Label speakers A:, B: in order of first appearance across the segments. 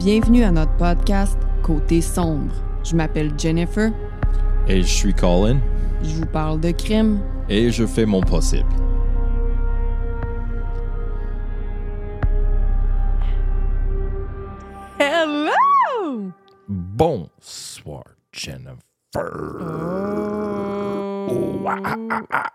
A: Bienvenue à notre podcast Côté sombre. Je m'appelle Jennifer.
B: Et je suis Colin.
A: Je vous parle de crime.
B: Et je fais mon possible.
A: Hello!
B: Bonsoir, Jennifer.
A: Oh,
B: ah, ah, ah.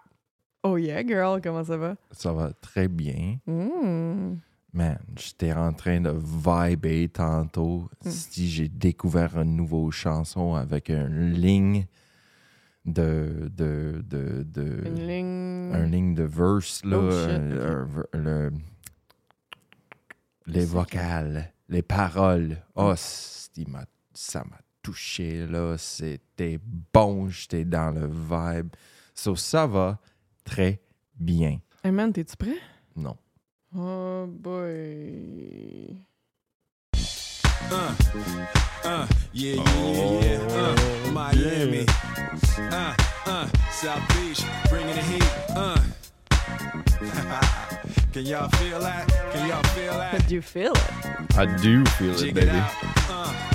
A: Oh yeah, girl, comment ça va?
B: Ça va très bien.
A: Mm.
B: Man, j'étais en train de vibrer tantôt.
A: Hmm.
B: Si j'ai découvert une nouvelle chanson avec une ligne de. de, de, de
A: Une ligne.
B: un ligne de verse, là.
A: Oh,
B: euh, le- les vocales, les paroles. Oh,
A: Hmm.
B: m'a- ça m'a touché, là. C'était bon, j'étais dans le vibe. So, ça va très bien.
A: Hey man, t'es-tu prêt?
B: Non.
A: Oh boy.
C: Uh, uh, yeah, yeah, yeah, yeah. Uh, Miami. Uh, uh, South Beach, bringing the heat. Uh. Can y'all feel that? Can y'all feel that?
A: Do you feel it?
B: I do feel it,
C: Jig it
B: baby.
C: out. Uh.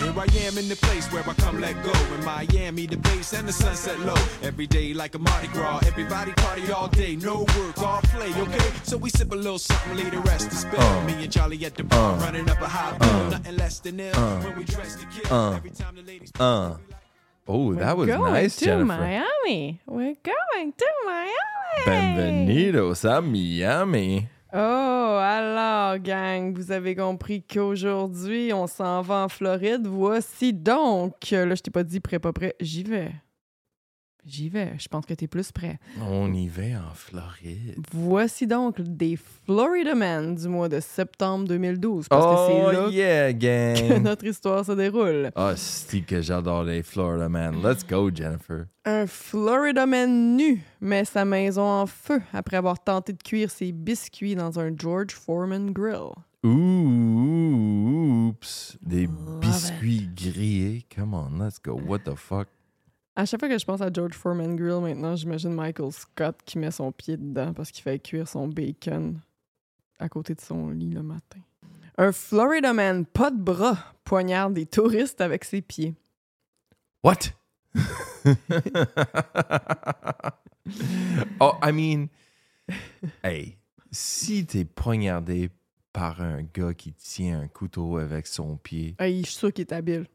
C: Here I am in the place where I come let go. In Miami, the base and the sunset low. Every day like a Mardi Gras. Everybody party all day. No work, all play, okay? So we sip a little something, leave the rest to spill.
B: Uh.
C: Me and Charlie at the bar,
B: Uh.
C: running up a high bill.
B: Uh.
C: Nothing less than ill.
B: Uh.
C: When we dress to kill.
B: Uh.
C: Every time the ladies.
B: Uh. Oh, that was
A: going
B: nice,
A: to
B: Jennifer.
A: Miami. We're going to Miami.
B: Bienvenidos a Miami.
A: Oh, alors, gang, vous avez compris qu'aujourd'hui, on s'en va en Floride. Voici donc. Là, je t'ai pas dit prêt, pas prêt. J'y vais. J'y vais. Je pense que t'es plus prêt.
B: On y va en Floride.
A: Voici donc des Florida Men du mois de septembre 2012. Parce que
B: Oh,
A: c'est là
B: yeah,
A: que
B: gang.
A: notre histoire se déroule.
B: Ah, c'est que j'adore les Florida Man. Let's go, Jennifer.
A: Un Florida Man nu met sa maison en feu après avoir tenté de cuire ses biscuits dans un George Foreman grill.
B: Oups. Des biscuits grillés. Come on, let's go. What the fuck?
A: À chaque fois que je pense à George Foreman Grill maintenant, j'imagine Michael Scott qui met son pied dedans parce qu'il fait cuire son bacon à côté de son lit le matin. Un Florida Man, pas de bras, poignarde des touristes avec ses pieds.
B: What? oh, I mean, hey, si t'es poignardé par un gars qui tient un couteau avec son pied,
A: Hey, je suis sûr qu'il est habile.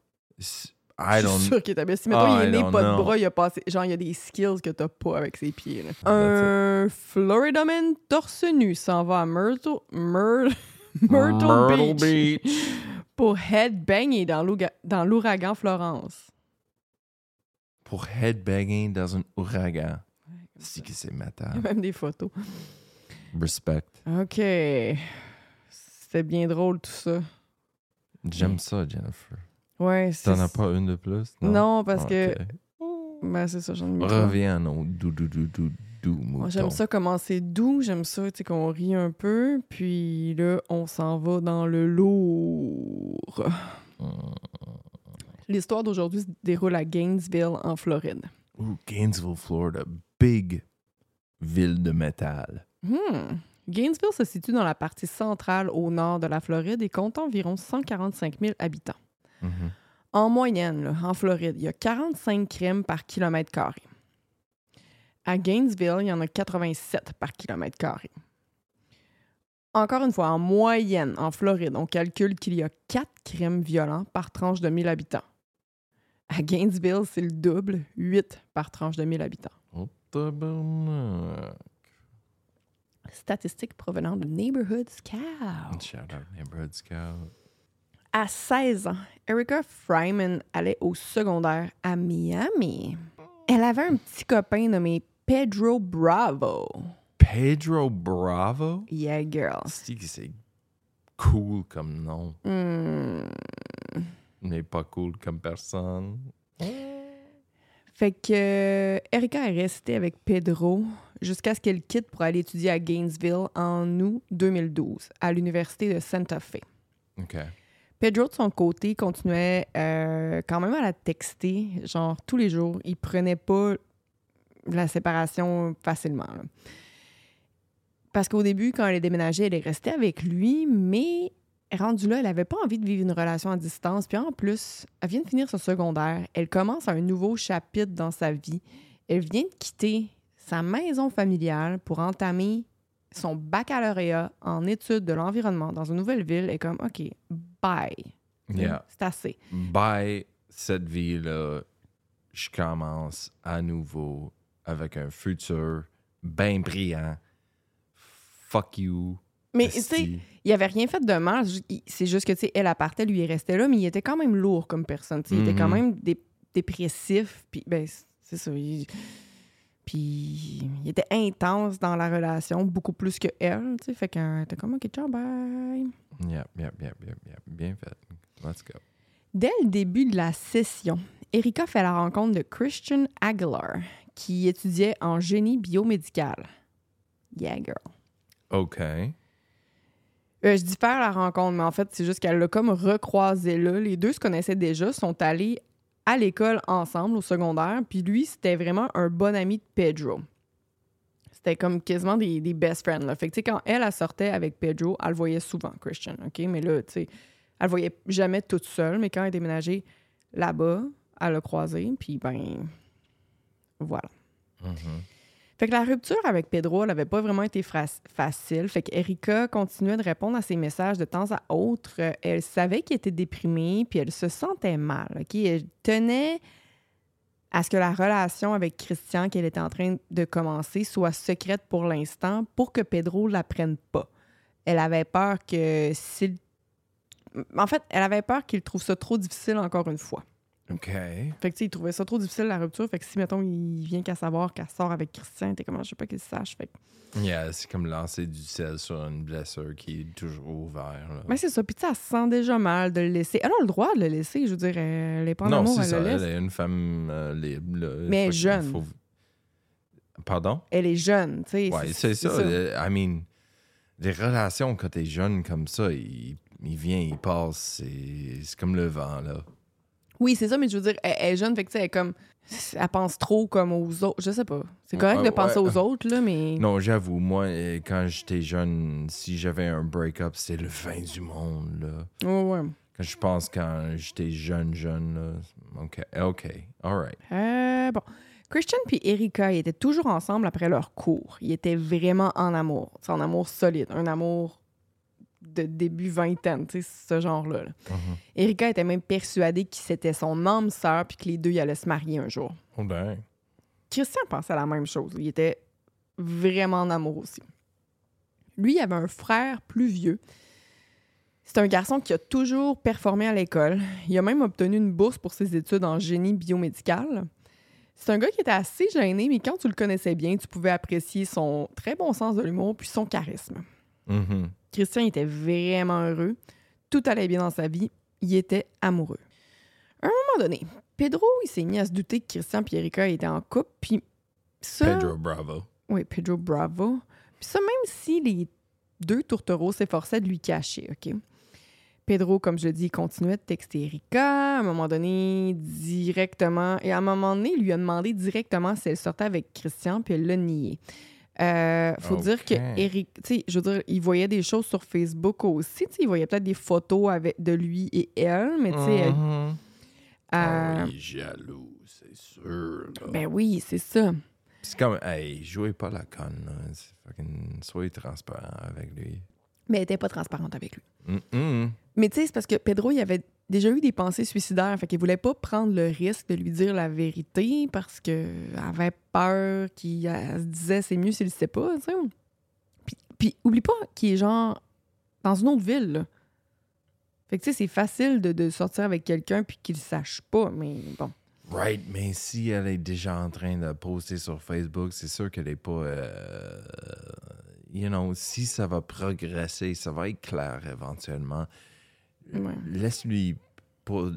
A: Je suis sûr qu'il est habile. Si mettons,
B: Ah,
A: il est
B: I
A: né pas de bras, il a passé. Genre, il y a des skills que t'as pas avec ses pieds. là. Un Florida Man torse nu s'en va à Myrtle, Myr- Myrtle, Beach, pour headbanger dans l'ouragan Florence.
B: Pour headbanging dans un ouragan. C'est que c'est
A: Il y
B: matin.
A: a même des photos.
B: Respect.
A: OK. C'était bien drôle tout ça.
B: J'aime ça, Jennifer.
A: Ouais, c'est.
B: T'en as pas une de plus?
A: Non, parce
B: Ok.
A: que. Ben, c'est ça, j'en ai.
B: Reviens à nos doux,
A: Moi. J'aime ça commencer doux, j'aime ça, tu sais, qu'on rit un peu, puis là, on s'en va dans le lourd.
B: Mm.
A: L'histoire d'aujourd'hui se déroule à Gainesville, en Floride.
B: Ooh, Gainesville, Florida. Big ville de métal.
A: Hmm. Gainesville se situe dans la partie centrale au nord de la Floride et compte environ 145 000 habitants.
B: Mhm.
A: En moyenne, là, en Floride, il y a 45 crimes par kilomètre carré. À Gainesville, il y en a 87 par kilomètre carré. Encore une fois, en moyenne, en Floride, on calcule qu'il y a 4 crimes violents par tranche de 1000 habitants. À Gainesville, c'est le double, 8 par tranche de 1000 habitants.
B: Oh.
A: Statistiques provenant de Neighborhood Scout.
B: Shout out Neighborhood Scout.
A: À 16 ans, Erica Fryman allait au secondaire à Miami. Elle avait un petit copain nommé Pedro Bravo.
B: Pedro Bravo?
A: Yeah, girl.
B: C'est cool comme nom,
A: Hmm.
B: mais pas cool comme personne.
A: Fait que Erika est restée avec Pedro jusqu'à ce qu'elle quitte pour aller étudier à Gainesville en août 2012 à l'université de Santa Fe.
B: OK.
A: Pedro, de son côté, continuait euh, quand même à la texter, genre tous les jours. Il prenait pas la séparation facilement. Parce qu'au début, quand elle est déménagée, elle est restée avec lui, mais rendue là, elle avait pas envie de vivre une relation à distance. Puis en plus, elle vient de finir son secondaire. Elle commence un nouveau chapitre dans sa vie. Elle vient de quitter sa maison familiale pour entamer son baccalauréat en études de l'environnement dans une nouvelle ville. Et comme, OK, bye.
B: Yeah.
A: C'est assez.
B: Bye, cette vie-là, je commence à nouveau avec un futur bien brillant. Fuck you.
A: Mais tu sais, il avait rien fait de mal. C'est juste que, tu sais, elle partait, lui, il restait là, mais il était quand même lourd comme personne. tu sais. Il était quand
B: Mhm.
A: même dé- dépressif. Puis, ben, c'est ça. il- Puis, il était intense dans la relation, beaucoup plus que elle, tu sais. Fait qu'elle était comme, OK, ciao, bye.
B: Yep, yep, yep, yep, yep. Bien fait. Let's go.
A: Dès le début de la session, Erika fait la rencontre de Christian Aguilar, qui étudiait en génie biomédical. Yeah, girl.
B: OK.
A: Euh, je dis faire la rencontre, mais en fait, c'est juste qu'elle l'a comme recroisé là. Les deux se connaissaient déjà, sont allés à l'école ensemble au secondaire, puis lui, c'était vraiment un bon ami de Pedro. C'était comme quasiment des, des best friends. Là. Fait que, quand elle, sortait avec Pedro, elle le voyait souvent, Christian, OK? Mais là, tu sais, elle le voyait jamais toute seule, mais quand elle a déménagé là-bas, elle l'a croisé, puis ben, voilà.
B: Mhm.
A: Fait que la rupture avec Pedro, n'avait pas vraiment été facile. Fait qu'Erika continuait de répondre à ses messages de temps à autre. Euh, Elle savait qu'il était déprimé, puis elle se sentait mal. Elle tenait à ce que la relation avec Christian qu'elle était en train de commencer soit secrète pour l'instant pour que Pedro la prenne pas. Elle avait peur que s'il... En fait, elle avait peur qu'il trouve ça trop difficile encore une fois.
B: OK.
A: Fait que, tu sais, il trouvait ça trop difficile, la rupture. Fait que si, mettons, il vient qu'à savoir qu'elle sort avec Christian, t'es comme, je sais pas qu'il sache. Fait que,
B: Yeah, c'est comme lancer du sel sur une blessure qui est toujours ouverte.
A: ben, c'est ça. Puis, tu sais, elle se sent déjà mal de le laisser. Elle a le droit de le laisser, je veux dire. Elle est pas en
B: non,
A: amour,
B: c'est
A: elle
B: ça.
A: le
B: Elle
A: laisse.
B: est une femme euh, libre. là.
A: Mais jeune.
B: faut- Pardon?
A: Elle est jeune, tu sais.
B: Ouais, c'est ça. I mean, des relations quand t'es jeune comme ça, il, il vient, il passe. C'est comme le vent, là.
A: Oui, c'est ça, mais je veux dire, elle, elle est jeune, fait que, tu sais, elle est comme. Elle pense trop comme aux autres. Je sais pas. C'est correct de penser aux autres, là, mais.
B: Non, j'avoue, moi, euh, quand j'étais jeune, si j'avais un break-up, c'était le fin du monde, là.
A: Ouais, ouais.
B: Quand je pense quand j'étais jeune, jeune, là. OK, OK, all right.
A: Euh, bon. Christian puis Erika, ils étaient toujours ensemble après leur cours. Ils étaient vraiment en amour. C'est un amour solide. Un amour de début vingtaine, tu sais, ce genre-là. là.
B: Mhm.
A: Erika était même persuadée que c'était son âme sœur puis que les deux ils allaient se marier un jour.
B: Oh, ben.
A: Christian pensait à la même chose. Il était vraiment en amour aussi. Lui, il avait un frère plus vieux. C'est un garçon qui a toujours performé à l'école. Il a même obtenu une bourse pour ses études en génie biomédical. C'est un gars qui était assez gêné, mais quand tu le connaissais bien, tu pouvais apprécier son très bon sens de l'humour puis son charisme.
B: Mhm.
A: Christian était vraiment heureux. Tout allait bien dans sa vie. Il était amoureux. À un moment donné, Pedro, il s'est mis à se douter que Christian et Erika étaient en couple. Puis ça...
B: Pedro Bravo.
A: Oui, Pedro Bravo. Puis ça, même si les deux tourtereaux s'efforçaient de lui cacher, OK? Pedro, comme je le dis, continuait de texter Erika. À un moment donné, directement... Et à un moment donné, il lui a demandé directement si elle sortait avec Christian, puis elle l'a nié. Euh, faut dire que. Eric, tu sais, je veux dire, il voyait des choses sur Facebook aussi, tu sais, il voyait peut-être des photos avec, de lui et elle, mais tu sais, elle-
B: Mhm.
A: euh,
B: Oh, il est jaloux, c'est sûr. là.
A: ben oui, c'est ça.
B: C'est comme, hey, jouez pas la conne, là. C'est fucking- Soyez transparent avec lui.
A: Mais elle était pas transparente avec lui. Mais tu sais, c'est parce que Pedro, il avait déjà eu des pensées suicidaires. Fait qu'il voulait pas prendre le risque de lui dire la vérité parce qu'elle avait peur qu'il se disait c'est mieux s'il le sait pas, tu sais. Puis, puis oublie pas qu'il est genre dans une autre ville, là. Fait que tu sais, c'est facile de, de sortir avec quelqu'un puis qu'il le sache pas, mais bon.
B: Right, mais si elle est déjà en train de poster sur Facebook, c'est sûr qu'elle est pas. euh, you know, si ça va progresser, ça va être clair éventuellement.
A: Ouais.
B: Laisse-lui pas.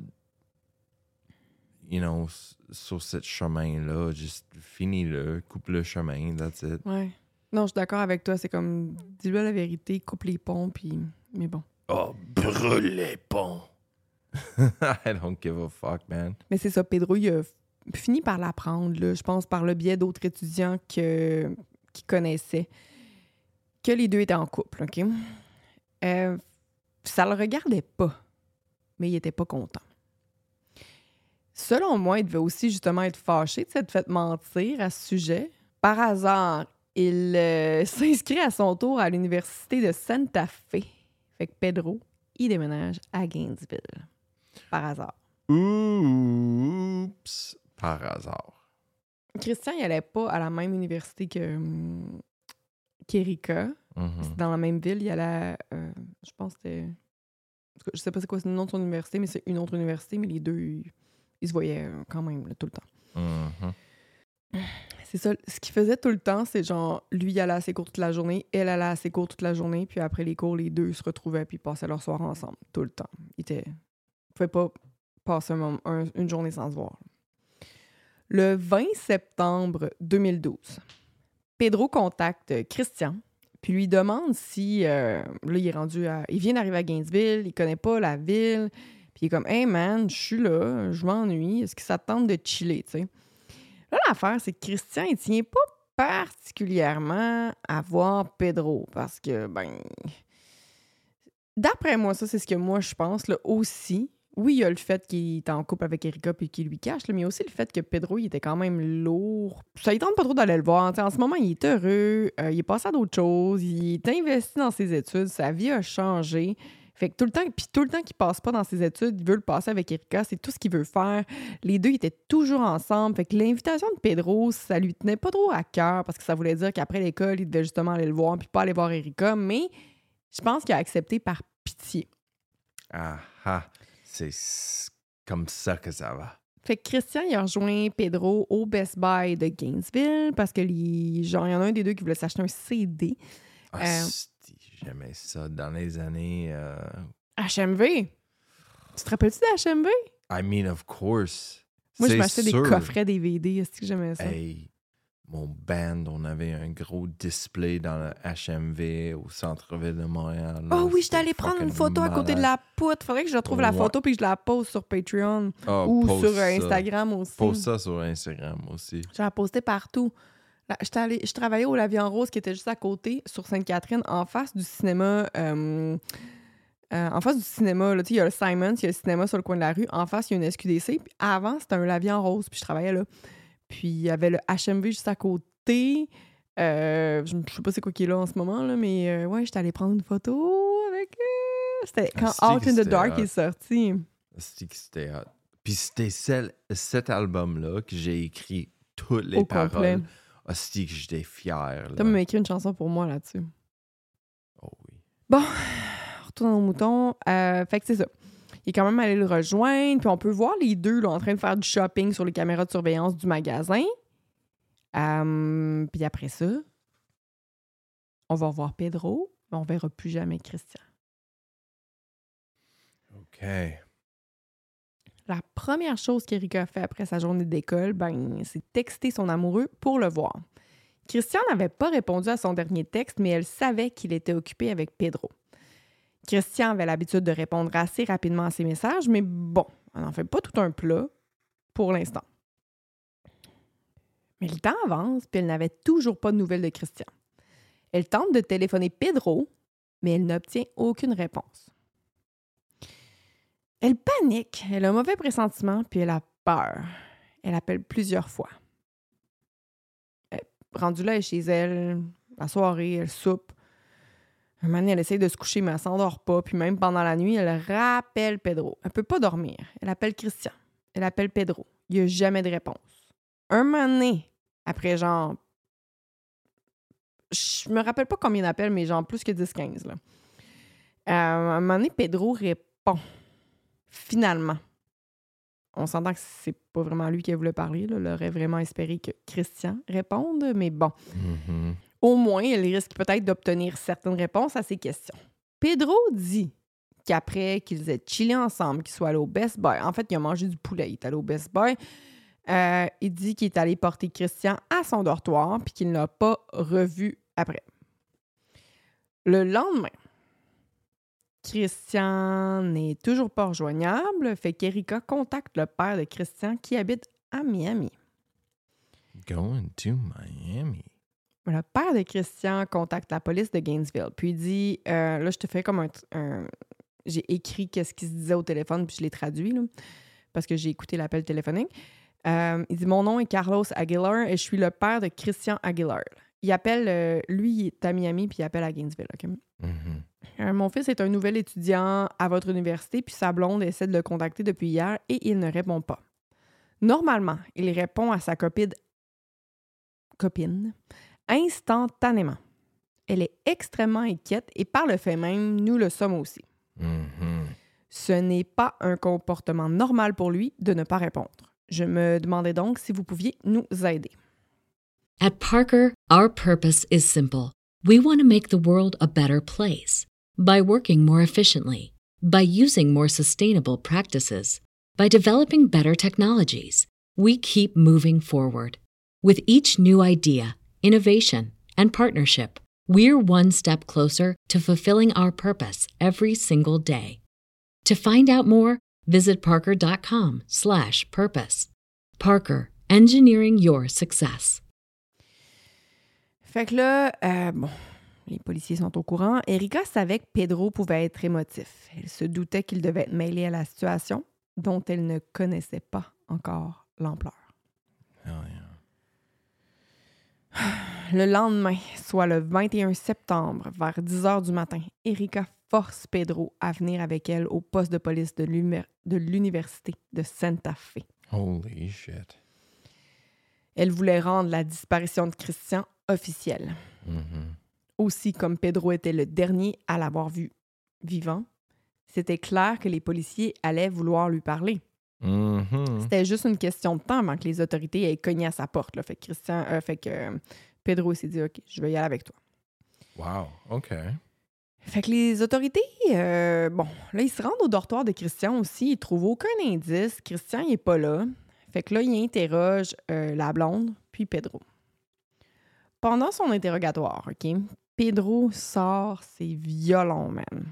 B: You know, sur ce chemin-là, juste finis-le, coupe le chemin, that's it.
A: Ouais. Non, je suis d'accord avec toi. C'est comme, dis-lui la vérité, coupe les ponts, puis. Mais bon.
B: Oh, brûle les ponts! I don't give a fuck, man.
A: Mais c'est ça, Pedro, il a fini par l'apprendre, je pense, par le biais d'autres étudiants que, qui connaissaient, que les deux étaient en couple, OK? Euh, Ça le regardait pas, mais il était pas content. Selon moi, il devait aussi justement être fâché de s'être fait mentir à ce sujet. Par hasard, il euh, s'inscrit à son tour à l'université de Santa Fe. Fait que Pedro, il déménage à Gainesville. Par hasard.
B: Oups! Par hasard.
A: Christian, il allait pas à la même université que qu'Erika.
B: Mhm.
A: C'est dans la même ville. Il allait, à, euh, je pense que c'était. Je sais pas c'est quoi le nom de son université, mais c'est une autre université, mais les deux, ils, ils se voyaient euh, quand même là, tout le temps.
B: Mhm.
A: C'est ça. Ce qu'il faisait tout le temps, c'est genre, lui, il allait à ses cours toute la journée, elle allait à ses cours toute la journée, puis après les cours, les deux se retrouvaient puis passaient leur soir ensemble, tout le temps. Ils étaient. Ils pouvaient pas passer un moment- un- une journée sans se voir. Le 20 septembre 2012, Pedro contacte Christian, puis lui demande si. euh, là, il est rendu à. Il vient d'arriver à Gainesville, il connaît pas la ville, puis il est comme, hey man, je suis là, je m'ennuie, est-ce que ça te tente de chiller, tu sais? Là, l'affaire, c'est que Christian, il tient pas particulièrement à voir Pedro parce que, ben. D'après moi, ça, c'est ce que moi, je pense, là, aussi. Oui, il y a le fait qu'il est en couple avec Erika puis qu'il lui cache, mais aussi le fait que Pedro, il était quand même lourd. Ça, il tente pas trop d'aller le voir. En ce moment, il est heureux, euh, il est passé à d'autres choses, il est investi dans ses études, sa vie a changé. Fait que tout le temps, puis tout le temps qu'il passe pas dans ses études, il veut le passer avec Erika, c'est tout ce qu'il veut faire. Les deux étaient toujours ensemble. Fait que l'invitation de Pedro, ça lui tenait pas trop à cœur parce que ça voulait dire qu'après l'école, il devait justement aller le voir puis pas aller voir Erika. Mais je pense qu'il a accepté par pitié.
B: Ah ah, c'est comme ça que ça va.
A: Fait que Christian, il a rejoint Pedro au Best Buy de Gainesville parce que les, genre, il y en a un des deux qui voulait s'acheter un CD.
B: Ah,
A: Euh,
B: J'aimais ça dans les années. euh,
A: HMV. Tu te rappelles-tu de HMV?
B: I mean, of course.
A: Moi, je m'achetais des coffrets DVD. Est-ce que j'aimais ça?
B: Hey, mon band, on avait un gros display dans le HMV au centre-ville de Montréal. là.
A: Oh oui, j'étais allée prendre une photo à côté de la poutre. Faudrait que je retrouve la photo puis que je la pose sur Patreon
B: Ah,
A: ou
B: poste
A: sur
B: ça.
A: Instagram aussi.
B: Poste ça sur Instagram aussi.
A: Je la postais partout. Là, j'étais allée- je travaillais au Lavian Rose qui était juste à côté, sur Sainte-Catherine, en face du cinéma. euh, euh, en face du cinéma, il y a le Simons, il y a le cinéma sur le coin de la rue. En face, il y a une SQDC. Puis avant, c'était un Lavian Rose, puis je travaillais là. Puis il y avait le HMV juste à côté. Euh, je je sais pas c'est quoi qui est là en ce moment, là, mais euh, ouais, j'étais allée prendre une photo avec. euh, C'était quand
B: Asti
A: Out in the Dark
B: hot?
A: est sorti.
B: C'était hot? Puis c'était cet album-là que j'ai écrit toutes les
A: Au complet.
B: paroles. Hostie que j'étais fier.
A: T'as même écrit une chanson pour moi là-dessus.
B: Oh oui.
A: Bon, retournons au mouton. Euh, fait que c'est ça. Il est quand même allé le rejoindre, puis on peut voir les deux là, en train de faire du shopping sur les caméras de surveillance du magasin. Euh, puis après ça, on va revoir Pedro, mais on verra plus jamais Christian.
B: OK.
A: La première chose qu'Erika a fait après sa journée d'école, ben, c'est texter son amoureux pour le voir. Christian n'avait pas répondu à son dernier texte, mais elle savait qu'il était occupé avec Pedro. Christian avait l'habitude de répondre assez rapidement à ses messages, mais bon, on n'en fait pas tout un plat pour l'instant. Mais le temps avance, puis elle n'avait toujours pas de nouvelles de Christian. Elle tente de téléphoner Pedro, mais elle n'obtient aucune réponse. Elle panique, elle a un mauvais pressentiment, puis elle a peur. Elle appelle plusieurs fois. Rendue là, elle est chez elle, la soirée, elle soupe. Un moment elle essaye de se coucher, mais elle s'endort pas. Puis même pendant la nuit, elle rappelle Pedro. Elle peut pas dormir. Elle appelle Christian. Elle appelle Pedro. Il n'y a jamais de réponse. Un moment après genre... Je me rappelle pas combien d'appels, mais genre plus que 10-15. là. Euh, un moment Pedro répond. Finalement. On s'entend que c'est pas vraiment lui qui voulait parler. Là. Elle aurait vraiment espéré que Christian réponde, mais bon.
B: Mhm.
A: Au moins, elle risque peut-être d'obtenir certaines réponses à ces questions. Pedro dit qu'après qu'ils aient chillé ensemble, qu'ils soient allés au Best Buy, en fait, il a mangé du poulet, il est allé au Best Buy, euh, il dit qu'il est allé porter Christian à son dortoir puis qu'il ne l'a pas revu après. Le lendemain, Christian n'est toujours pas rejoignable, fait qu'Erika contacte le père de Christian qui habite à Miami.
B: Going to Miami.
A: Le père de Christian contacte la police de Gainesville, puis il dit euh, Là, je te fais comme un. un- j'ai écrit qu'est-ce qui se disait au téléphone, puis je l'ai traduit, là, parce que j'ai écouté l'appel téléphonique. Euh, il dit Mon nom est Carlos Aguilar et je suis le père de Christian Aguilar. Il appelle, euh, lui, il est à Miami, puis il appelle à Gainesville.
B: Mhm.
A: Euh, mon fils est un nouvel étudiant à votre université, puis sa blonde essaie de le contacter depuis hier et il ne répond pas. Normalement, il répond à sa copine, copine instantanément. Elle est extrêmement inquiète et par le fait même, nous le sommes aussi.
B: Mhm.
A: Ce n'est pas un comportement normal pour lui de ne pas répondre. Je me demandais donc si vous pouviez nous aider.
D: At Parker, our purpose is simple. We want to make the world a better place by working more efficiently, by using more sustainable practices, by developing better technologies. We keep moving forward. With each new idea, innovation, and partnership, we're one step closer to fulfilling our purpose every single day. To find out more, visit parker.com/purpose. Parker, engineering your success.
A: Fait que là, euh, bon, les policiers sont au courant. Erika savait que Pedro pouvait être émotif. Elle se doutait qu'il devait être mêlé à la situation dont elle ne connaissait pas encore l'ampleur.
B: Hell yeah.
A: Le lendemain, soit le 21 septembre, vers 10 heures du matin, Erika force Pedro à venir avec elle au poste de police de l'université de Santa Fe.
B: Holy shit.
A: Elle voulait rendre la disparition de Christian officielle.
B: Mhm.
A: Aussi, comme Pedro était le dernier à l'avoir vu vivant, c'était clair que les policiers allaient vouloir lui parler.
B: Mhm.
A: C'était juste une question de temps avant que les autorités aient cogné à sa porte. Là. Fait que Christian, euh, fait que euh, Pedro s'est dit OK, je vais y aller avec toi.
B: Wow. OK.
A: Fait que les autorités, euh, bon, là, ils se rendent au dortoir de Christian aussi. Ils trouvent aucun indice. Christian, il est pas là. Fait que là, il interroge euh, la blonde, puis Pedro. Pendant son interrogatoire, OK, Pedro sort ses violons, man.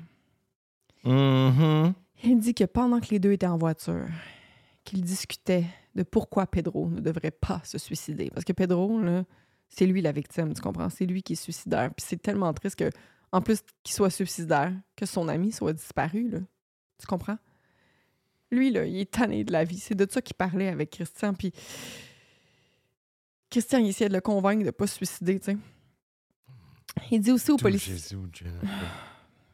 B: Mhm.
A: Il dit que pendant que les deux étaient en voiture, qu'ils discutaient de pourquoi Pedro ne devrait pas se suicider. Parce que Pedro, là, c'est lui la victime, tu comprends? C'est lui qui est suicidaire. Puis c'est tellement triste que, en plus qu'il soit suicidaire, que son ami soit disparu, là. Tu comprends? Lui, là, il est tanné de la vie. C'est de ça qu'il parlait avec Christian. Puis Christian, il essayait de le convaincre de ne pas se suicider, tu sais. Il dit aussi aux policiers...
B: Jésus.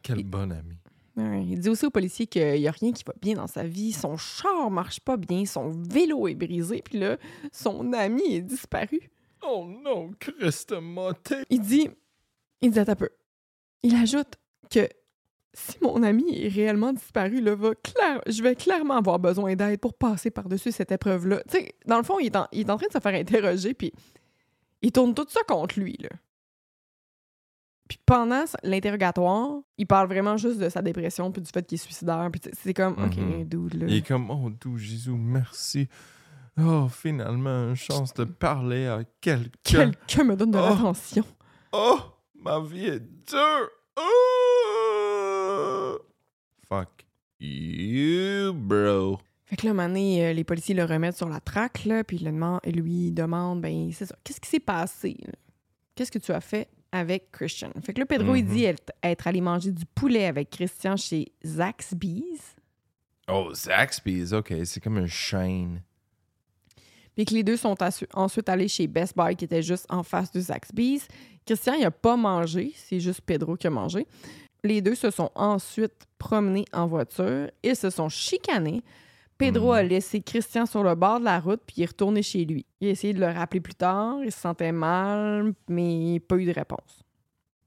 B: Quel bon ami.
A: Ouais, il dit aussi aux policiers qu'il n'y a rien qui va bien dans sa vie. Son char marche pas bien, son vélo est brisé, puis là, son ami est disparu.
B: Oh non, Christ.
A: Il dit, il dit un peu. Il ajoute que si mon ami est réellement disparu, là, va clair, je vais clairement avoir besoin d'aide pour passer par-dessus cette épreuve-là. Tu sais, dans le fond, il est, en, il est en train de se faire interroger, puis il tourne tout ça contre lui, là. Puis pendant l'interrogatoire, il parle vraiment juste de sa dépression puis du fait qu'il est suicidaire. Puis c'est comme, OK, dude, là.
B: Il est comme, oh, doux Jésus, merci. Oh, finalement, une chance de parler à quelqu'un.
A: Quelqu'un me donne de
B: Oh.
A: l'attention.
B: Oh, ma vie est dure. Oh. Fuck you, bro.
A: Fait que là, donné, euh, les policiers le remettent sur la traque, là, puis il le demande- et lui demande, ben, c'est ça, qu'est-ce qui s'est passé? Qu'est-ce que tu as fait? Avec Christian? Fait que là, Pedro, il
B: Mhm.
A: dit être, être allé manger du poulet avec Christian chez Zaxby's,
B: Oh, Zaxby's, ok, c'est comme une chaîne.
A: puis que les deux sont ensuite allés chez Best Buy, qui était juste en face de Zaxby's. Christian, il a pas mangé, c'est juste Pedro qui a mangé. Les deux se sont ensuite promenés en voiture et se sont chicanés. Pedro
B: Mhm.
A: a laissé Christian sur le bord de la route puis il est retourné chez lui. Il a essayé de le rappeler plus tard, il se sentait mal, mais pas eu de réponse.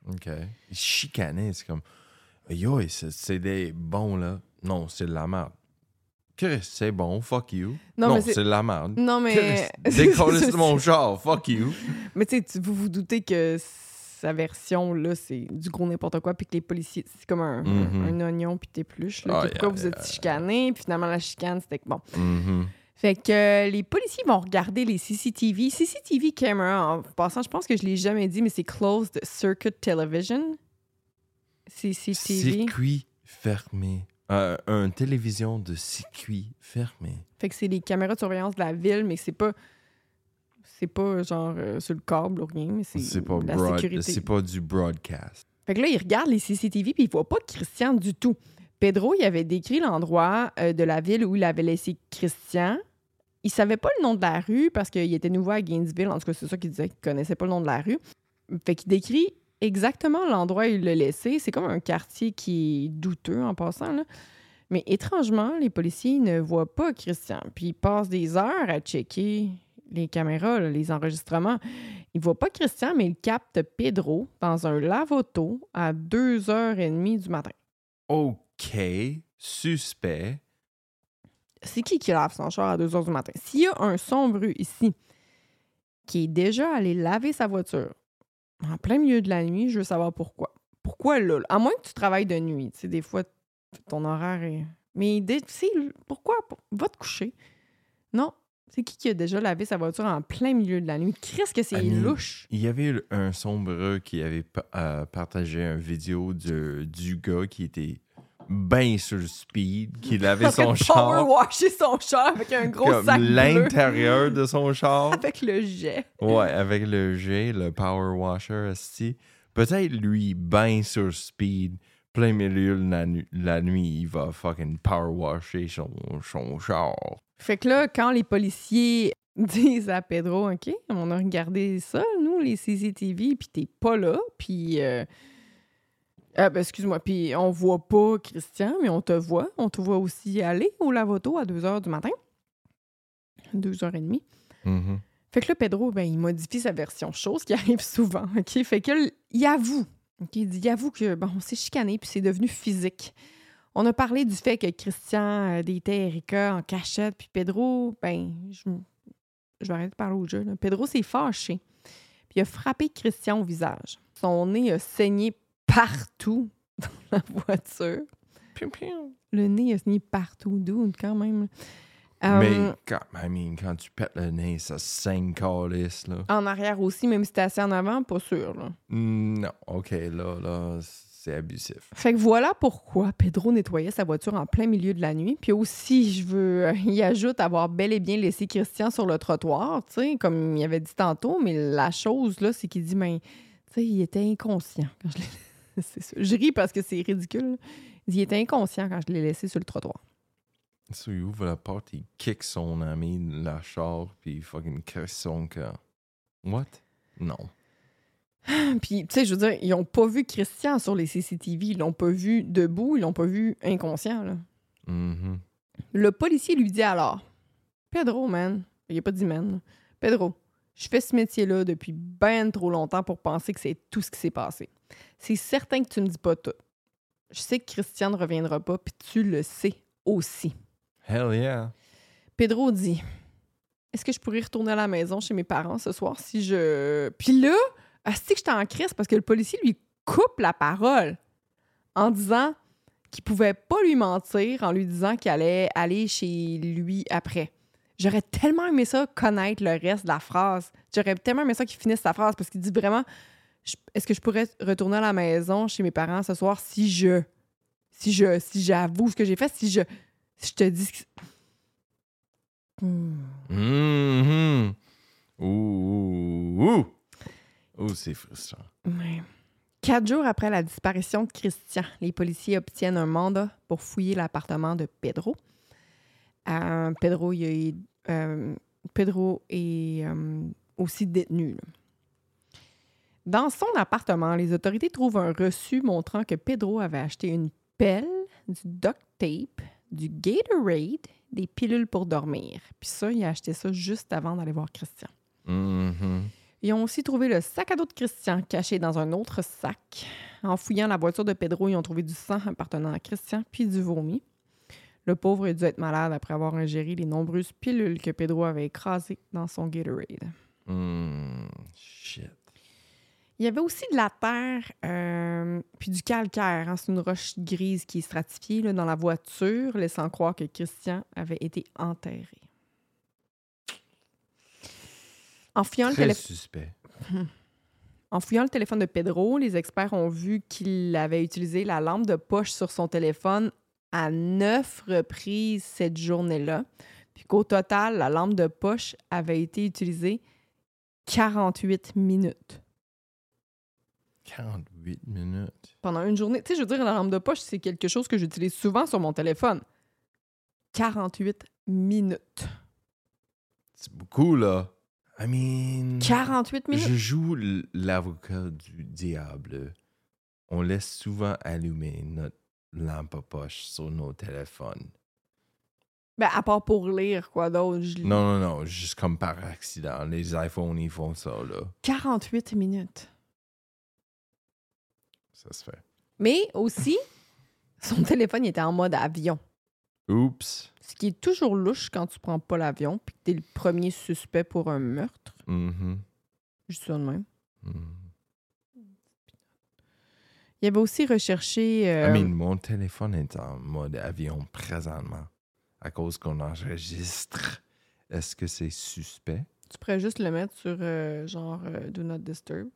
B: Ok. Il chicanait, c'est comme, yo, c'est des bons, là. Non, c'est de la merde. Chris, c'est bon, fuck you.
A: Non,
B: Non,
A: mais c'est-
B: de la merde.
A: Non, mais.
B: Décolle de mon char, fuck you.
A: Mais tu sais, vous vous doutez que sa version, là, c'est du gros n'importe quoi, puis que les policiers, c'est comme un,
B: Mhm.
A: un oignon puis t'épluches. que pourquoi
B: yeah,
A: vous êtes
B: yeah.
A: chicanés, puis finalement la chicane, c'était que bon.
B: Mhm.
A: Fait que euh, les policiers vont regarder les CCTV. CCTV camera, en passant, je pense que je l'ai jamais dit, mais c'est Closed Circuit Television. CCTV.
B: Circuit fermé. Euh, un télévision de circuit fermé.
A: Fait que c'est les caméras de surveillance de la ville, mais c'est pas. C'est pas genre euh, sur le câble ou rien, mais c'est
B: C'est pas,
A: la
B: broad-
A: sécurité.
B: c'est pas du broadcast.
A: Fait que là, il regarde les CCTV puis il voit pas Christian du tout. Pedro, il avait décrit l'endroit euh, de la ville où il avait laissé Christian. Il savait pas le nom de la rue parce qu'il était nouveau à Gainesville. En tout cas, c'est ça qu'il disait qu'il connaissait pas le nom de la rue. Fait qu'il décrit exactement l'endroit où il l'a laissé. C'est comme un quartier qui est douteux en passant. Là. Mais étrangement, les policiers ne voient pas Christian. Puis ils passent des heures à checker les caméras, là, les enregistrements. Ils ne voient pas Christian, mais ils captent Pedro dans un lave-auto à 2h30 du matin.
B: OK. Suspect.
A: C'est qui qui lave son char à 2 h du matin? S'il y a un sombre ici qui est déjà allé laver sa voiture en plein milieu de la nuit, je veux savoir pourquoi. Pourquoi là? À moins que tu travailles de nuit. Tu sais, des fois, ton horaire est. Mais dé- tu sais, pourquoi? Va te coucher. Non. C'est qui qui a déjà lavé sa voiture en plein milieu de la nuit? Qu'est-ce que c'est louche?
B: Il y avait un sombreux qui avait euh, partagé une vidéo de, du gars qui était bien sur le speed, qui lavait son char
A: power-washer son char avec un gros
B: comme
A: sac
B: l'intérieur de son char.
A: Avec le jet.
B: Ouais, avec le G, le power washer, esti. Peut-être lui, ben sur speed, plein milieu de la, nu- la nuit, il va fucking power washer son, son char.
A: Fait que là, quand les policiers disent à Pedro, OK, on a regardé ça, nous, les CCTV, puis t'es pas là, puis... euh, Ah, ben, excuse-moi, puis on voit pas Christian, mais on te voit. On te voit aussi aller au lavoto à 2 h du matin. 2 h 30
B: Mhm.
A: Fait que là, Pedro, ben, il modifie sa version, chose qui arrive souvent, OK? Fait que là, il avoue, OK? Il dit, il avoue que, bon, on s'est chicané, puis c'est devenu physique. On a parlé du fait que Christian euh, datait Erika en cachette, puis Pedro, ben, je, je vais arrêter de parler au jeu, là. Pedro s'est fâché, puis il a frappé Christian au visage. Son nez a saigné partout dans la voiture.
B: Piou.
A: Le nez a saigné partout, d'où quand même. Euh,
B: Mais quand, I mean, quand tu pètes le nez, ça saigne calice, là.
A: En arrière aussi, même si t'es assis en avant, pas sûr, là.
B: Non, OK, là, là, c'est abusif.
A: Fait que voilà pourquoi Pedro nettoyait sa voiture en plein milieu de la nuit. Puis aussi, je veux euh, y ajoute avoir bel et bien laissé Christian sur le trottoir, tu sais, comme il avait dit tantôt. Mais la chose, là, c'est qu'il dit, mais, tu sais, il était inconscient quand je l'ai. Je ris parce que c'est ridicule. Il dit, il était inconscient quand je l'ai laissé sur le trottoir.
B: So, il ouvre la porte, il kick son ami la char, puis il fucking crisse son cœur. What? Non.
A: Puis, tu sais, je veux dire, ils ont pas vu Christian sur les CCTV. Ils l'ont pas vu debout, ils l'ont pas vu inconscient, là.
B: Mhm.
A: Le policier lui dit alors Pedro, man, il a pas dit man. Pedro, je fais ce métier-là depuis ben trop longtemps pour penser que c'est tout ce qui s'est passé. C'est certain que tu me dis pas tout. Je sais que Christian ne reviendra pas, puis tu le sais aussi.
B: Hell yeah.
A: Pedro dit Est-ce que je pourrais retourner à la maison chez mes parents ce soir si je. Puis là, c'est que j'étais en crise parce que le policier lui coupe la parole en disant qu'il pouvait pas lui mentir en lui disant qu'il allait aller chez lui après. J'aurais tellement aimé ça connaître le reste de la phrase. J'aurais tellement aimé ça qu'il finisse sa phrase parce qu'il dit vraiment Est-ce que je pourrais retourner à la maison chez mes parents ce soir si je. Si je. Si j'avoue ce que j'ai fait, si je. Si je te dis. que- Hmm.
B: Mhm. Ouh, ouh, ouh. Ouh, c'est frustrant.
A: Ouais. Quatre jours après la disparition de Christian, les policiers obtiennent un mandat pour fouiller l'appartement de Pedro. Euh, Pedro, il euh, Pedro est euh, aussi détenu. là. Dans son appartement, les autorités trouvent un reçu montrant que Pedro avait acheté une pelle, du duct tape, du Gatorade, des pilules pour dormir. Puis ça, il a acheté ça juste avant d'aller voir Christian.
B: Mhm.
A: Ils ont aussi trouvé le sac à dos de Christian caché dans un autre sac. En fouillant la voiture de Pedro, ils ont trouvé du sang appartenant à Christian puis du vomi. Le pauvre a dû être malade après avoir ingéré les nombreuses pilules que Pedro avait écrasées dans son Gatorade.
B: Mm, shit.
A: Il y avait aussi de la terre euh, puis du calcaire. hein. C'est une roche grise qui est stratifiée là, dans la voiture, laissant croire que Christian avait été enterré. En fouillant le téléphone.
B: suspect.
A: En fouillant le téléphone de Pedro, les experts ont vu qu'il avait utilisé la lampe de poche sur son téléphone à neuf reprises cette journée-là, puis qu'au total, la lampe de poche avait été utilisée 48 minutes.
B: 48 minutes.
A: pendant une journée. Tu sais, je veux dire, la lampe de poche, c'est quelque chose que j'utilise souvent sur mon téléphone. 48 minutes.
B: C'est beaucoup, là. I mean...
A: 48 minutes?
B: Je joue l'avocat du diable. On laisse souvent allumer notre lampe à poche sur nos téléphones.
A: Ben, à part pour lire, quoi d'autre. je.
B: Non, non, non, juste comme par accident. Les iPhones, ils font ça, là.
A: 48 minutes.
B: Ça se fait.
A: Mais aussi, son téléphone il était en mode avion.
B: Oups.
A: Ce qui est toujours louche quand tu prends pas l'avion puis que t'es le premier suspect pour un meurtre.
B: Mhm.
A: Juste ça de même.
B: Mhm.
A: Il avait aussi recherché...
B: I
A: euh,
B: mean, mon téléphone est en mode avion présentement. À cause qu'on enregistre. Est-ce que c'est suspect?
A: Tu pourrais juste le mettre sur euh, genre euh, Do Not Disturb,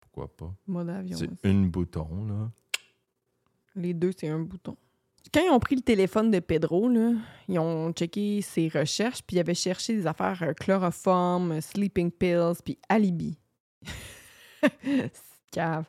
B: Pourquoi pas?
A: mode avion.
B: C'est un bouton, là.
A: Les deux, c'est un bouton. Quand ils ont pris le téléphone de Pedro, ils ont checké ses recherches, puis ils avaient cherché des affaires euh, sleeping pills, puis alibi. Cave.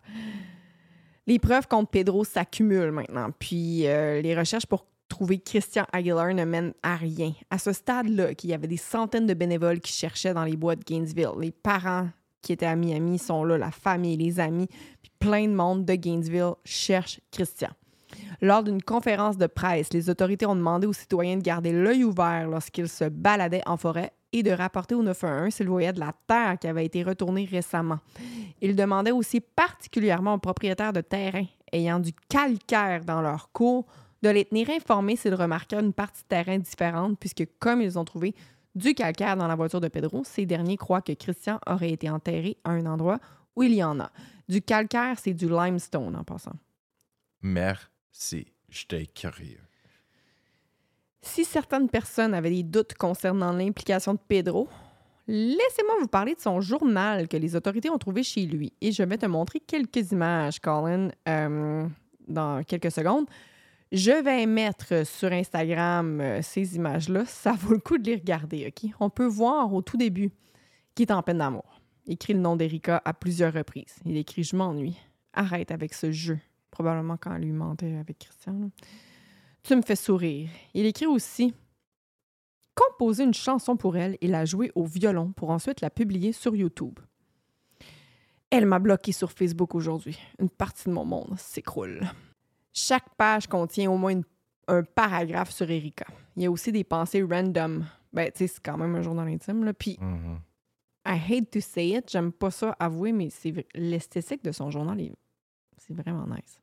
A: Les preuves contre Pedro s'accumulent maintenant, puis euh, les recherches pour trouver Christian Aguilar ne mènent à rien. À ce stade-là, qu'il y avait des centaines de bénévoles qui cherchaient dans les bois de Gainesville. Les parents qui étaient à Miami sont là, la famille, les amis, puis plein de monde de Gainesville cherche Christian. Lors d'une conférence de presse, les autorités ont demandé aux citoyens de garder l'œil ouvert lorsqu'ils se baladaient en forêt et de rapporter au 911 s'ils voyaient de la terre qui avait été retournée récemment. Ils demandaient aussi particulièrement aux propriétaires de terrain ayant du calcaire dans leur cours de les tenir informés s'ils remarquaient une partie de terrain différente, puisque comme ils ont trouvé du calcaire dans la voiture de Pedro, ces derniers croient que Christian aurait été enterré à un endroit où il y en a. Du calcaire, c'est du limestone en passant.
B: Merci. J'étais curieux.
A: Si certaines personnes avaient des doutes concernant l'implication de Pedro, laissez-moi vous parler de son journal que les autorités ont trouvé chez lui. Et je vais te montrer quelques images, Colin, euh, dans quelques secondes. Je vais mettre sur Instagram euh, ces images-là. Ça vaut le coup de les regarder, OK? On peut voir au tout début qu'il est en peine d'amour. Il écrit le nom d'Erika à plusieurs reprises. Il écrit « Je m'ennuie. Arrête avec ce jeu. » Probablement quand elle lui mentait avec Christian. là. Tu me fais sourire. Il écrit aussi composer une chanson pour elle et la jouer au violon pour ensuite la publier sur YouTube. Elle m'a bloqué sur Facebook aujourd'hui. Une partie de mon monde s'écroule. Chaque page contient au moins une- un paragraphe sur Erika. Il y a aussi des pensées random. Ben, tu sais, c'est quand même un journal intime, là. Puis,
B: Mhm.
A: I hate to say it, j'aime pas ça avouer, mais c'est l'esthétique de son journal, est- c'est vraiment nice.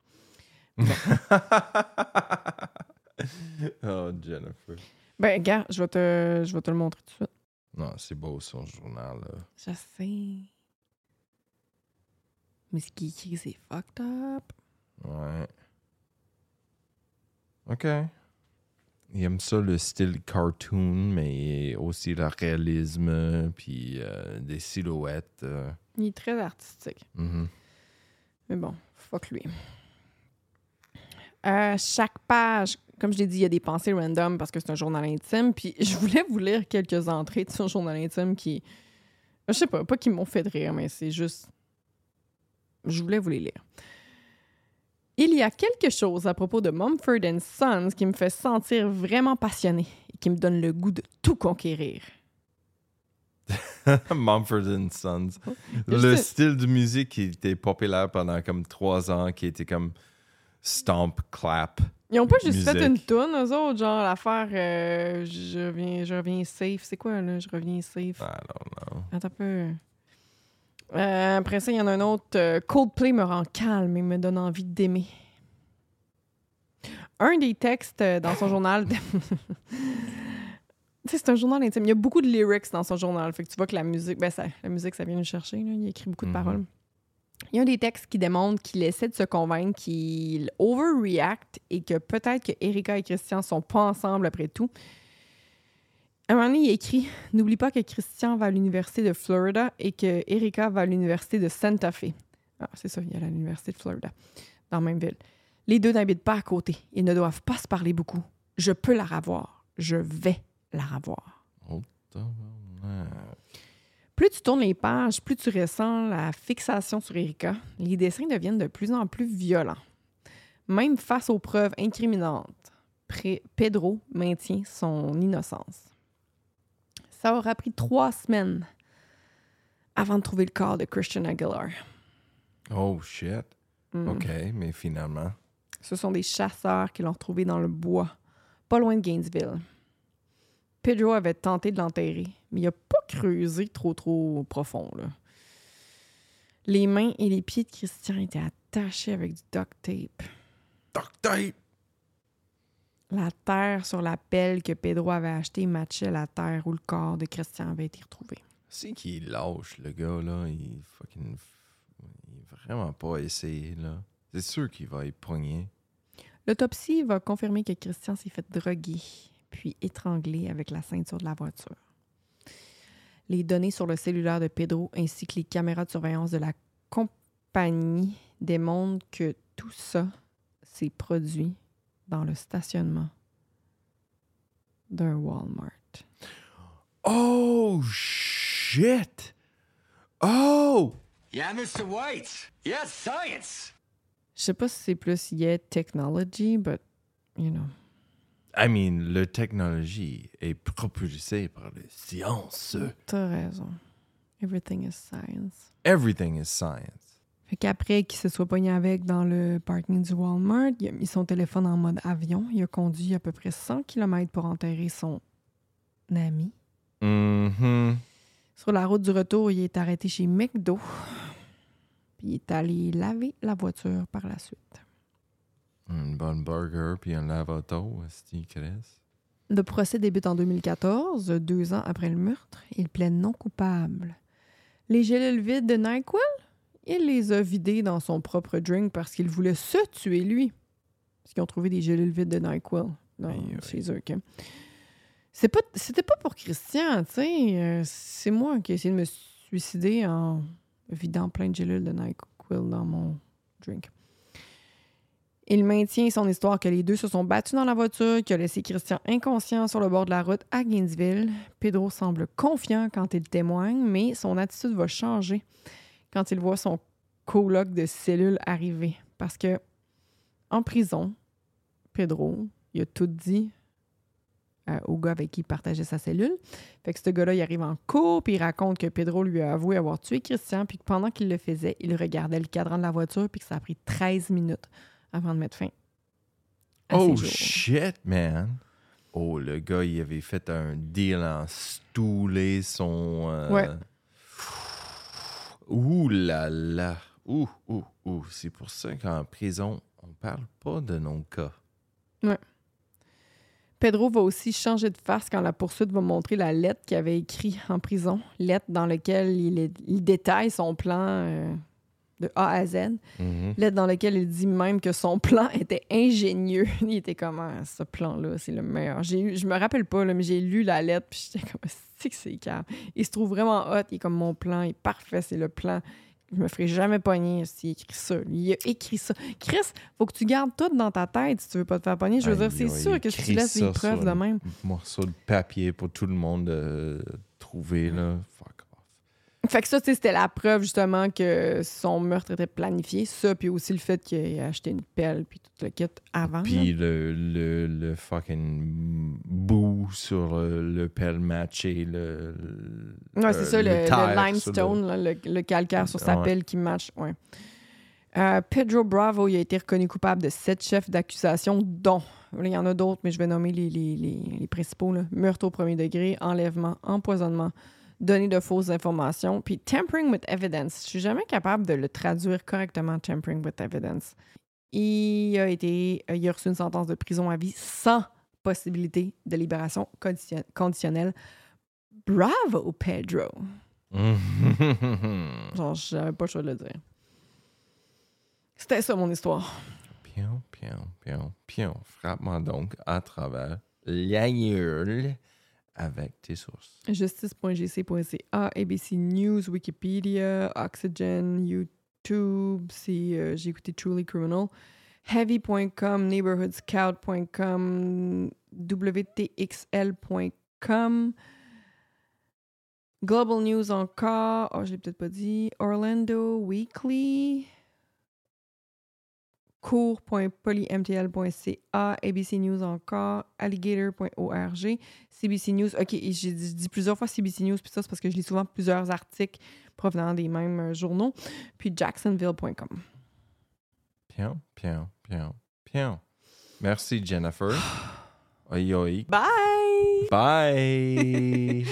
B: oh, Jennifer.
A: Ben, gars, je vais te, je vais te le montrer tout de suite.
B: Non, c'est beau son journal, là.
A: Je sais. Mais ce qui est écrit, c'est fucked up.
B: Ouais. OK. Il aime ça, le style cartoon, mais aussi le réalisme, puis euh, des silhouettes. euh.
A: Il est très artistique.
B: Mhm.
A: Mais bon, fuck lui. Euh, chaque page, comme je l'ai dit, il y a des pensées random parce que c'est un journal intime. Puis je voulais vous lire quelques entrées de son journal intime qui. Je sais pas, pas qui m'ont fait rire, mais c'est juste. Je voulais vous les lire. Il y a quelque chose à propos de Mumford Sons qui me fait sentir vraiment passionné et qui me donne le goût de tout conquérir.
B: Mumford and Sons. Le style de musique qui était populaire pendant comme trois ans, qui était comme stomp, clap.
A: Ils ont pas juste fait une toune, eux autres, genre l'affaire euh, je reviens, je reviens safe. C'est quoi là? Je reviens safe?
B: I don't know.
A: Attends un peu. Euh, après ça, il y en a un autre. euh, Coldplay me rend calme et me donne envie d'aimer. Un des textes dans son journal. tu sais, c'est un journal intime. Il y a beaucoup de lyrics dans son journal. Fait que tu vois que la musique, ben ça, la musique, ça vient nous chercher. là. Il écrit beaucoup de
B: Mhm.
A: paroles. Il y a des textes qui démontrent qu'il essaie de se convaincre qu'il overreact et que peut-être que Erika et Christian sont pas ensemble après tout. À un écrit N'oublie pas que Christian va à l'université de Florida et que Erika va à l'université de Santa Fe. Ah, c'est ça, il est à l'université de Florida, dans la même ville. Les deux n'habitent pas à côté. Ils ne doivent pas se parler beaucoup. Je peux la revoir. Je vais la revoir.
B: Tabarnak.
A: Plus tu tournes les pages, plus tu ressens la fixation sur Erika. Les dessins deviennent de plus en plus violents. Même face aux preuves incriminantes, Pedro maintient son innocence. Ça aura pris trois semaines avant de trouver le corps de Christian Aguilar.
B: Oh shit.
A: Mm.
B: OK, mais finalement?
A: Ce sont des chasseurs qui l'ont retrouvé dans le bois, pas loin de Gainesville. Pedro avait tenté de l'enterrer, mais il n'a pas creusé trop trop profond. là. Les mains et les pieds de Christian étaient attachés avec du duct tape.
B: Duct tape!
A: La terre sur la pelle que Pedro avait achetée matchait la terre où le corps de Christian avait été retrouvé.
B: C'est qu'il lâche, le gars, là? Il fucking. Il est vraiment pas essayé, là. C'est sûr qu'il va y pogner.
A: L'autopsie va confirmer que Christian s'est fait droguer, puis étrangler avec la ceinture de la voiture. Les données sur le cellulaire de Pedro ainsi que les caméras de surveillance de la compagnie démontrent que tout ça s'est produit dans le stationnement d'un Walmart.
B: Oh shit! Oh!
E: Yeah, Mr. White. Yes, science.
A: Je sais pas si c'est plus yet technology, but you know.
B: I mean, la technologie est propulsée par les sciences.
A: T'as raison. Everything is science.
B: Everything is science.
A: Fait qu'après qu'il se soit pogné avec dans le parking du Walmart, il a mis son téléphone en mode avion. Il a conduit à peu près 100 km pour enterrer son ami.
B: Mhm.
A: Sur la route du retour, il est arrêté chez McDo. Puis il est allé laver la voiture par la suite.
B: Une bonne burger puis un est-ce Chris?
A: Le procès débute en 2014, deux ans après le meurtre. Il plaide non coupable. Les gélules vides de NyQuil, il les a vidées dans son propre drink parce qu'il voulait se tuer lui. Parce qu'ils ont trouvé des gélules vides de NyQuil dans, chez eux. ok? C'est pas, c'était pas pour Christian, tu sais. euh, c'est moi qui ai essayé de me suicider en vidant plein de gélules de NyQuil dans mon drink. Il maintient son histoire que les deux se sont battus dans la voiture, qui a laissé Christian inconscient sur le bord de la route à Gainesville. Pedro semble confiant quand il témoigne, mais son attitude va changer quand il voit son coloc de cellule arriver. Parce que en prison, Pedro, il a tout dit euh, au gars avec qui il partageait sa cellule. Fait que ce gars-là, il arrive en cours, puis il raconte que Pedro lui a avoué avoir tué Christian, puis que pendant qu'il le faisait, il regardait le cadran de la voiture, puis que ça a pris 13 minutes avant de mettre fin à
B: Oh
A: jours.
B: shit, man! Oh, le gars, il avait fait un deal en stouler son. euh,
A: Ouais.
B: Ouh là là! Ouh, ouh, ouh. C'est pour ça qu'en prison, on parle pas de nos cas.
A: Pedro va aussi changer de face quand la poursuite va montrer la lettre qu'il avait écrite en prison, lettre dans laquelle il, est- il détaille son plan euh, de A à Z,
B: Mhm.
A: lettre dans laquelle il dit même que son plan était ingénieux. Il était comme Ah, ce plan-là, c'est le meilleur. J'ai je me rappelle pas, là, mais j'ai lu la lettre puis j'étais comme c'est que c'est calme. Il se trouve vraiment hot, il est comme mon plan, il est parfait, c'est le plan. Je me ferai jamais pogner s'il écrit ça. Il a écrit ça. Chris, faut que tu gardes tout dans ta tête si tu veux pas te faire pogner. Je veux dire, c'est sûr que si tu laisses preuves
B: sur
A: de
B: un
A: même.
B: Morceau de papier pour tout le monde de trouver, là. Fuck.
A: Fait que ça, c'était la preuve justement que son meurtre était planifié. Ça, puis aussi le fait qu'il ait acheté une pelle puis tout le kit avant.
B: Puis le, le, le fucking bout sur le, le pelle matché, le.
A: Ouais,
B: euh,
A: c'est ça, le, limestone, là, le, calcaire sur sa
B: Ouais.
A: pelle qui match. Ouais. Euh, Pedro Bravo, il a été reconnu coupable de sept chefs d'accusation, dont, il y en a d'autres, mais je vais nommer les, les, les, les principaux, là. meurtre au premier degré, enlèvement, empoisonnement, donner de fausses informations, puis tampering with evidence. Je suis jamais capable de le traduire correctement, tampering with evidence. Il a été, il a reçu une sentence de prison à vie sans possibilité de libération condition- conditionnelle. Bravo, Pedro! Genre, j'avais pas le choix de le dire. C'était ça mon histoire.
B: Pion, pion, pion, pion. Frappe-moi donc à travers la gueule avec tes sources.
A: Justice.gc.ca, ABC News, Wikipédia, Oxygen, YouTube, c'est, euh, Truly Criminal, Heavy.com, NeighborhoodScout.com, WTXL.com, Global News encore. Oh, je l'ai peut-être pas dit. Orlando Weekly. cours.polymtl.ca, ABC News encore, alligator.org, CBC News. OK, j'ai dit, plusieurs fois CBC News, puis ça, c'est parce que je lis souvent plusieurs articles provenant des mêmes euh, journaux. Puis jacksonville.com.
B: Bien, bien, bien, bien. Merci, Jennifer. Oi, oi.
A: Bye!
B: Bye!